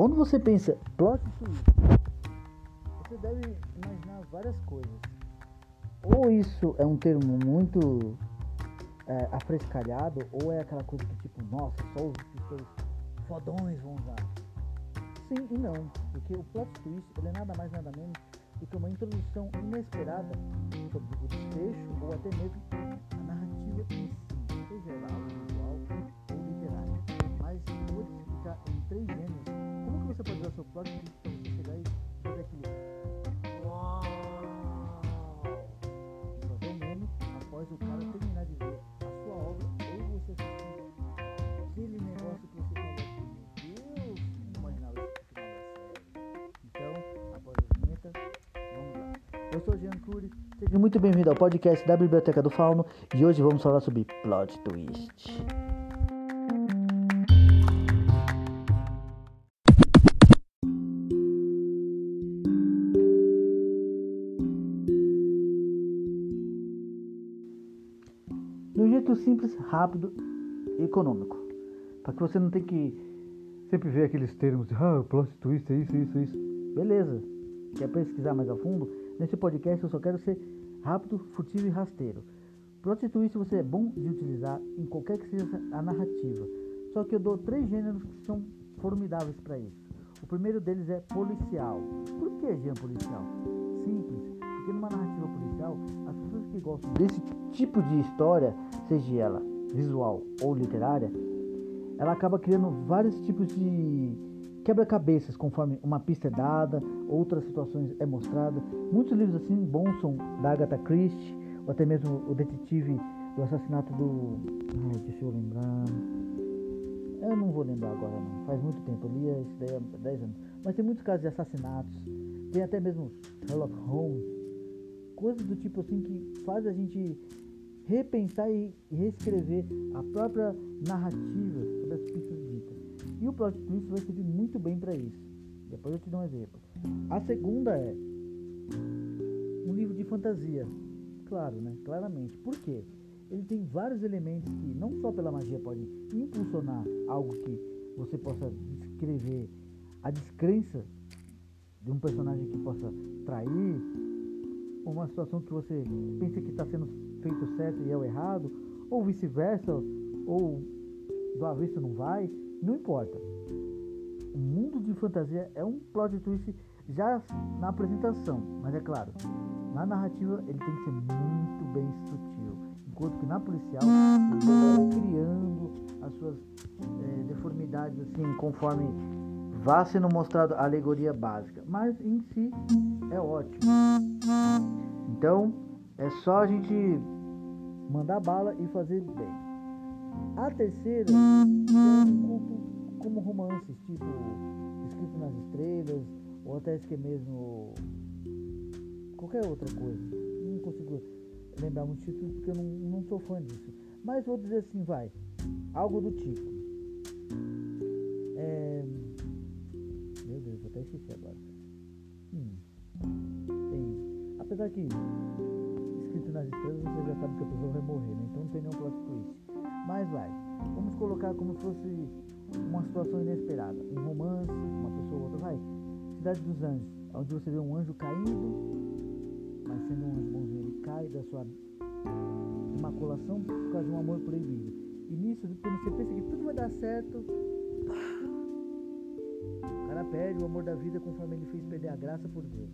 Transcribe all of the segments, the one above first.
Quando você pensa plot twist, você deve imaginar várias coisas. Ou isso é um termo muito é, afrescalhado, ou é aquela coisa que tipo, nossa, só os fodões vão usar. Sim e não, porque o plot twist ele é nada mais nada menos do que uma introdução inesperada sobre o desfecho ou até mesmo a narrativa em si, seu para você chegar e fazer aquilo. Uau! E fazer o mesmo após o cara terminar de ver a sua obra ou você assistir aquele negócio que você falou assim, meu Deus, não imaginava isso série. Então, após a vinheta, vamos lá. Eu sou o Jean Cury, seja muito bem-vindo ao podcast da Biblioteca do Fauno e hoje vamos falar sobre plot twist. Simples, rápido e econômico. Para que você não tenha que sempre ver aqueles termos de ah, plot twist é isso, isso, isso. Beleza. Quer pesquisar mais a fundo? Nesse podcast eu só quero ser rápido, furtivo e rasteiro. Plot twist você é bom de utilizar em qualquer que seja a narrativa. Só que eu dou três gêneros que são formidáveis para isso. O primeiro deles é policial. Por que Jean policial? Simples, porque numa narrativa gostam desse tipo de história, seja ela visual ou literária, ela acaba criando vários tipos de quebra-cabeças conforme uma pista é dada, outras situações é mostrada. Muitos livros assim bons são da Agatha Christie, ou até mesmo o detetive do assassinato do. Ai, deixa eu lembrar. Eu não vou lembrar agora não. Faz muito tempo, eu li isso daí há 10 anos. Mas tem muitos casos de assassinatos. Tem até mesmo Sherlock Holmes. Coisas do tipo assim que faz a gente repensar e reescrever a própria narrativa sobre as pistas ditas. E o plot twist vai servir muito bem para isso. Depois eu te dou um exemplo. A segunda é um livro de fantasia. Claro, né? Claramente. Por quê? Ele tem vários elementos que não só pela magia podem impulsionar algo que você possa descrever a descrença de um personagem que possa trair, uma situação que você pensa que está sendo feito certo e é o errado, ou vice-versa, ou do avesso não vai, não importa. O mundo de fantasia é um plot twist já na apresentação, mas é claro, na narrativa ele tem que ser muito bem sutil, enquanto que na policial ele vai criando as suas é, deformidades assim conforme vá sendo mostrado a alegoria básica, mas em si é ótimo. Então é só a gente mandar bala e fazer bem. A terceira é conto como romances, tipo Escrito nas Estrelas, ou até que mesmo qualquer outra coisa. Não consigo lembrar muito título porque eu não, não sou fã disso. Mas vou dizer assim, vai. Algo do tipo. É... Meu Deus, até esqueci agora. Hum. Apesar que escrito nas estrelas você já sabe que a pessoa vai morrer, né? Então não tem nenhum plot twist. Mas vai. Vamos colocar como se fosse uma situação inesperada. Um romance, uma pessoa ou outra. Vai. Cidade dos Anjos, onde você vê um anjo caindo, mas sendo um anjo bonzinho, ele cai da sua imaculação por causa de um amor proibido. E nisso, quando você pensa que tudo vai dar certo, o cara perde o amor da vida conforme ele fez perder a graça por Deus.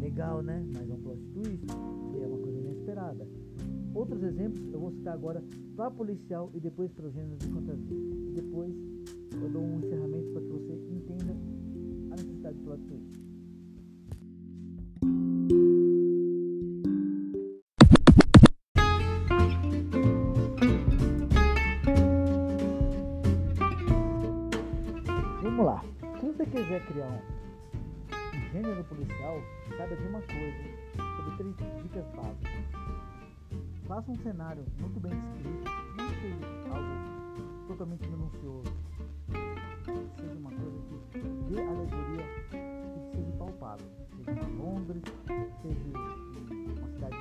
Legal, né? Mas é um plot twist, é uma coisa inesperada. Outros exemplos eu vou citar agora para policial e depois para o gênero de fantasia. E depois eu dou um encerramento para que você entenda a necessidade de plot twist. Vamos lá. Se você quiser criar um gênero policial, saiba de uma coisa, sobre três dicas básicas. Faça um cenário muito bem descrito, não seja algo totalmente minucioso. Seja uma coisa que dê alegoria e que seja palpável. Seja em Londres, seja uma cidade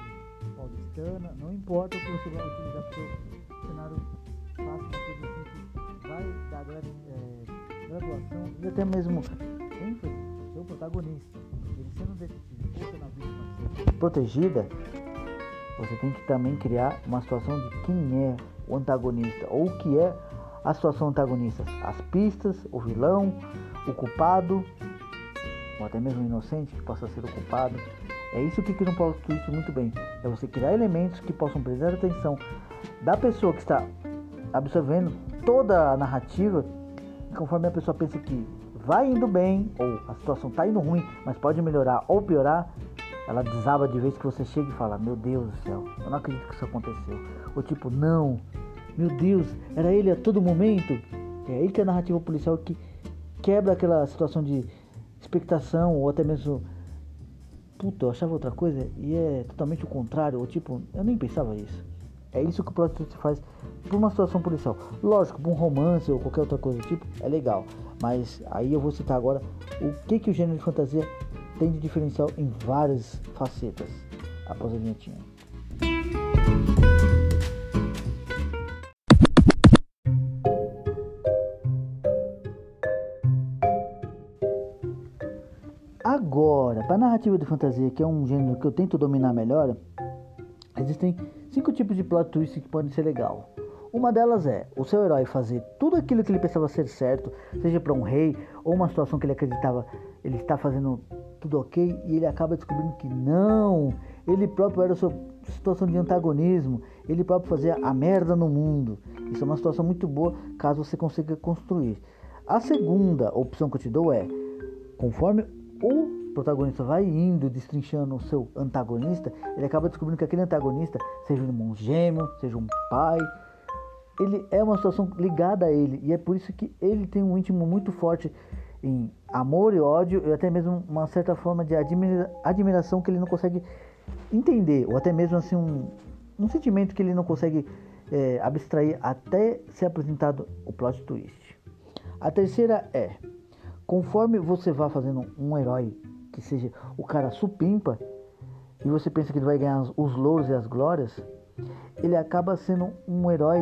paulistana, não importa o que você vai utilizar para o seu cenário, faça uma coisa assim que vai dar é, graduação e até mesmo protagonista. Ele sendo detetive vítima protegida, você tem que também criar uma situação de quem é o antagonista ou o que é a situação antagonista. As pistas, o vilão, o culpado, ou até mesmo o inocente que possa ser o culpado. É isso que cria um plot twist muito bem. É você criar elementos que possam prestar atenção da pessoa que está absorvendo toda a narrativa. Conforme a pessoa pensa que vai indo bem, ou a situação está indo ruim, mas pode melhorar ou piorar, ela desaba de vez que você chega e fala: Meu Deus do céu, eu não acredito que isso aconteceu. Ou tipo, não, meu Deus, era ele a todo momento. É aí que a narrativa policial que quebra aquela situação de expectação ou até mesmo puta, eu achava outra coisa e é totalmente o contrário, ou tipo, eu nem pensava isso. É isso que o plot twist faz por uma situação policial. Lógico, por um romance ou qualquer outra coisa do tipo, é legal. Mas aí eu vou citar agora o que, que o gênero de fantasia tem de diferencial em várias facetas. Após a vinhetinha. Agora, para narrativa de fantasia, que é um gênero que eu tento dominar melhor, existem cinco tipos de plot twist que podem ser legal. Uma delas é o seu herói fazer tudo aquilo que ele pensava ser certo, seja para um rei ou uma situação que ele acreditava ele está fazendo tudo ok e ele acaba descobrindo que não, ele próprio era sua situação de antagonismo, ele próprio fazia a merda no mundo. Isso é uma situação muito boa caso você consiga construir. A segunda opção que eu te dou é, conforme o protagonista vai indo destrinchando o seu antagonista, ele acaba descobrindo que aquele antagonista, seja um irmão gêmeo, seja um pai, ele é uma situação ligada a ele e é por isso que ele tem um íntimo muito forte em amor e ódio e até mesmo uma certa forma de admira admiração que ele não consegue entender ou até mesmo assim um, um sentimento que ele não consegue é, abstrair até ser apresentado o plot twist. A terceira é conforme você vá fazendo um herói que seja o cara supimpa e você pensa que ele vai ganhar os louros e as glórias, ele acaba sendo um herói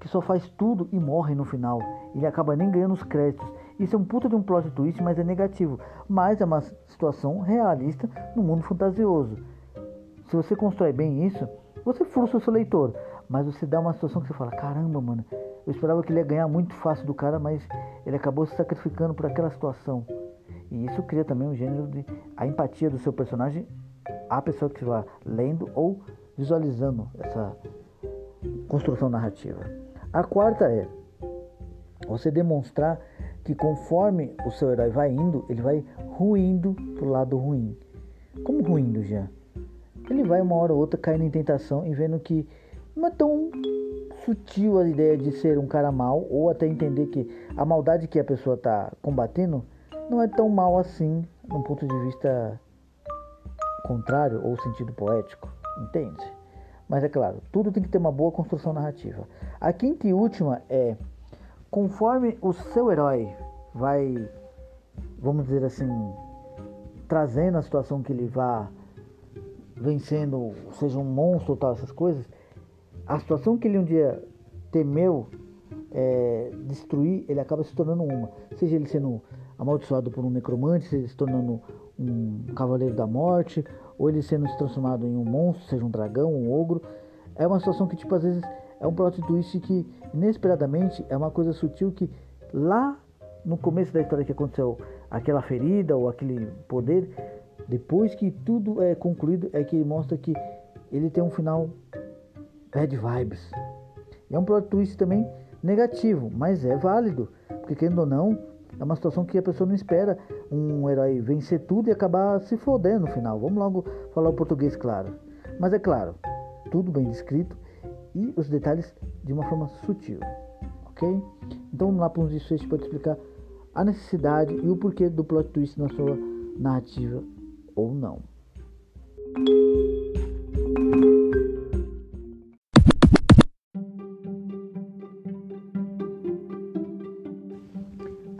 que só faz tudo e morre no final. Ele acaba nem ganhando os créditos. Isso é um puta de um plot twist, mas é negativo. Mas é uma situação realista no mundo fantasioso. Se você constrói bem isso, você frustra o seu leitor. Mas você dá uma situação que você fala: caramba, mano, eu esperava que ele ia ganhar muito fácil do cara, mas ele acabou se sacrificando por aquela situação. E isso cria também um gênero de a empatia do seu personagem à pessoa que está lendo ou visualizando essa construção narrativa. A quarta é você demonstrar que conforme o seu herói vai indo, ele vai ruindo pro lado ruim. Como ruindo já? Ele vai uma hora ou outra caindo em tentação e vendo que não é tão sutil a ideia de ser um cara mal ou até entender que a maldade que a pessoa está combatendo não é tão mal assim, num ponto de vista contrário ou sentido poético, entende? Mas é claro, tudo tem que ter uma boa construção narrativa. A quinta e última é conforme o seu herói vai, vamos dizer assim, trazendo a situação que ele vá vencendo, seja um monstro ou tal, essas coisas, a situação que ele um dia temeu é, destruir, ele acaba se tornando uma. Seja ele sendo amaldiçoado por um necromante, se tornando um cavaleiro da morte, ou ele sendo se transformado em um monstro, seja um dragão, um ogro. É uma situação que, tipo, às vezes é um plot twist que, inesperadamente, é uma coisa sutil que lá no começo da história que aconteceu aquela ferida ou aquele poder, depois que tudo é concluído, é que ele mostra que ele tem um final bad vibes. É um plot twist também negativo, mas é válido, porque querendo ou não, é uma situação que a pessoa não espera um herói vencer tudo e acabar se fodendo no final. Vamos logo falar o português claro. Mas é claro, tudo bem descrito e os detalhes de uma forma sutil, ok? Então vamos lá para uns desfechos para te explicar a necessidade e o porquê do plot twist na sua narrativa ou não.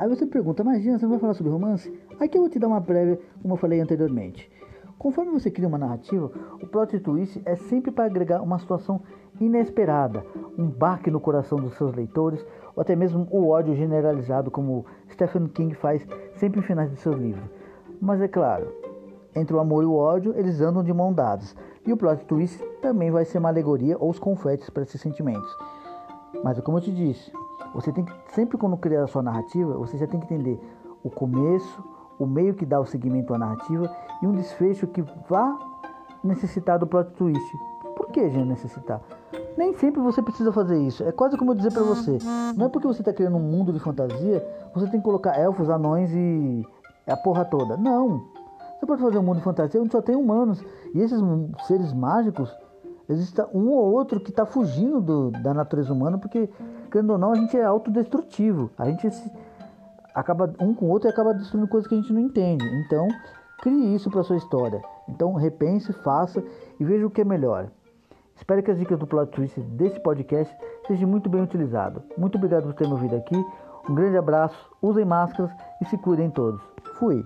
Aí você pergunta, Jean, você não vai falar sobre romance? Aqui eu vou te dar uma prévia, como eu falei anteriormente. Conforme você cria uma narrativa, o plot twist é sempre para agregar uma situação inesperada, um baque no coração dos seus leitores, ou até mesmo o ódio generalizado, como Stephen King faz sempre em finais de seus livros. Mas é claro, entre o amor e o ódio, eles andam de mão dadas. E o plot twist também vai ser uma alegoria ou os confetes para esses sentimentos. Mas como eu te disse, você tem que sempre quando criar a sua narrativa, você já tem que entender o começo, o meio que dá o segmento à narrativa e um desfecho que vá necessitar do plot twist. Por que, gente, necessitar? Nem sempre você precisa fazer isso. É quase como eu dizer para você. Não é porque você está criando um mundo de fantasia, você tem que colocar elfos, anões e a porra toda. Não. Você pode fazer um mundo de fantasia onde só tem humanos. E esses seres mágicos, existe um ou outro que está fugindo do, da natureza humana, porque, querendo ou não, a gente é autodestrutivo. A gente acaba um com o outro e acaba destruindo coisas que a gente não entende. Então, crie isso para sua história. Então, repense, faça e veja o que é melhor. Espero que as dicas do plot twist desse podcast sejam muito bem utilizadas. Muito obrigado por ter me ouvido aqui. Um grande abraço, usem máscaras e se cuidem todos. Fui!